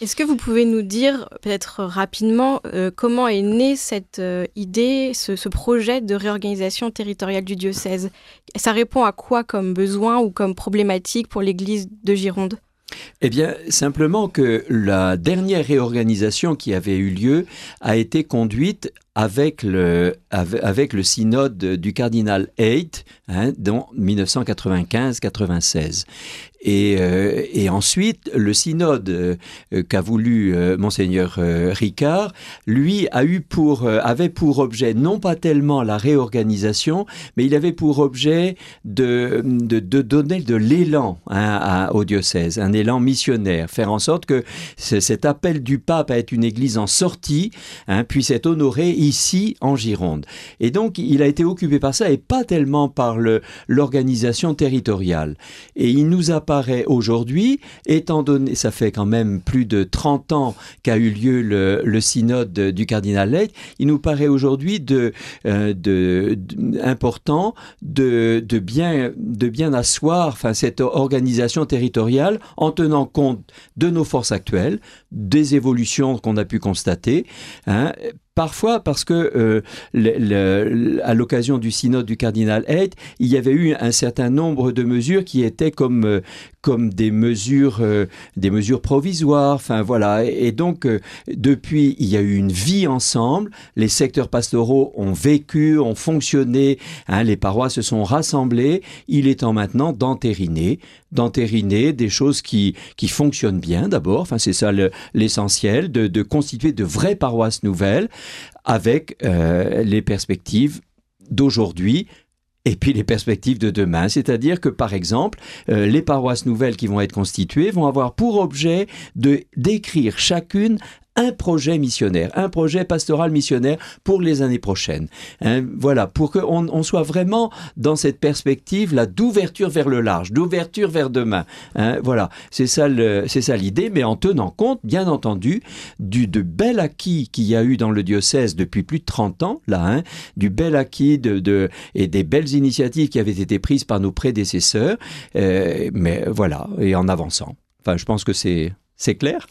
Est-ce que vous pouvez nous dire, peut-être rapidement, euh, comment est née cette euh, idée, ce, projet de réorganisation territoriale du diocèse? Ça répond à quoi comme besoin ou comme problématique pour l'Église de Gironde? Eh bien, simplement que la dernière réorganisation qui avait eu lieu a été conduite avec le, avec le synode du cardinal Haidt hein, dans 1995-96. Et, euh, et, ensuite, le synode euh, qu'a voulu euh, monseigneur Ricard, lui a eu pour avait pour objet non pas tellement la réorganisation, mais il avait pour objet de, de, de donner de l'élan hein, au diocèse, un élan missionnaire, faire en sorte que cet appel du pape à être une église en sortie hein, puisse être honoré ici en Gironde. Et donc, il a été occupé par ça et pas tellement par l'organisation territoriale. Et il nous a paraît aujourd'hui, étant donné, ça fait quand même plus de 30 ans qu'a eu lieu le, synode du cardinal Ley, il nous paraît aujourd'hui de, euh, de, important de, de, bien, de bien asseoir cette organisation territoriale en tenant compte de nos forces actuelles, des évolutions qu'on a pu constater, hein, Parfois parce que euh, à l'occasion du synode du cardinal Haidt, il y avait eu un certain nombre de mesures qui étaient comme euh, comme des mesures euh, des mesures provisoires. Enfin voilà. Et, donc depuis, il y a eu une vie ensemble. Les secteurs pastoraux ont vécu, ont fonctionné. Hein, les paroisses se sont rassemblées. Il est temps maintenant d'entériner, d'entériner des choses qui qui fonctionnent bien d'abord. Enfin c'est ça l'essentiel, de, de constituer de vraies paroisses nouvelles avec euh, les perspectives d'aujourd'hui et puis les perspectives de demain. C'est-à-dire que, par exemple, euh, les paroisses nouvelles qui vont être constituées vont avoir pour objet de d'écrire chacune un projet missionnaire, un projet pastoral missionnaire pour les années prochaines. Hein, voilà, pour qu'on on soit vraiment dans cette perspective là d'ouverture vers le large, d'ouverture vers demain. Hein, voilà, c'est ça c'est ça l'idée, mais en tenant compte, bien entendu, du de bel acquis qu'il y a eu dans le diocèse depuis plus de 30 ans, là, hein, du bel acquis de, de, et des belles initiatives qui avaient été prises par nos prédécesseurs, euh, mais voilà, et en avançant. Enfin, je pense que c'est c'est clair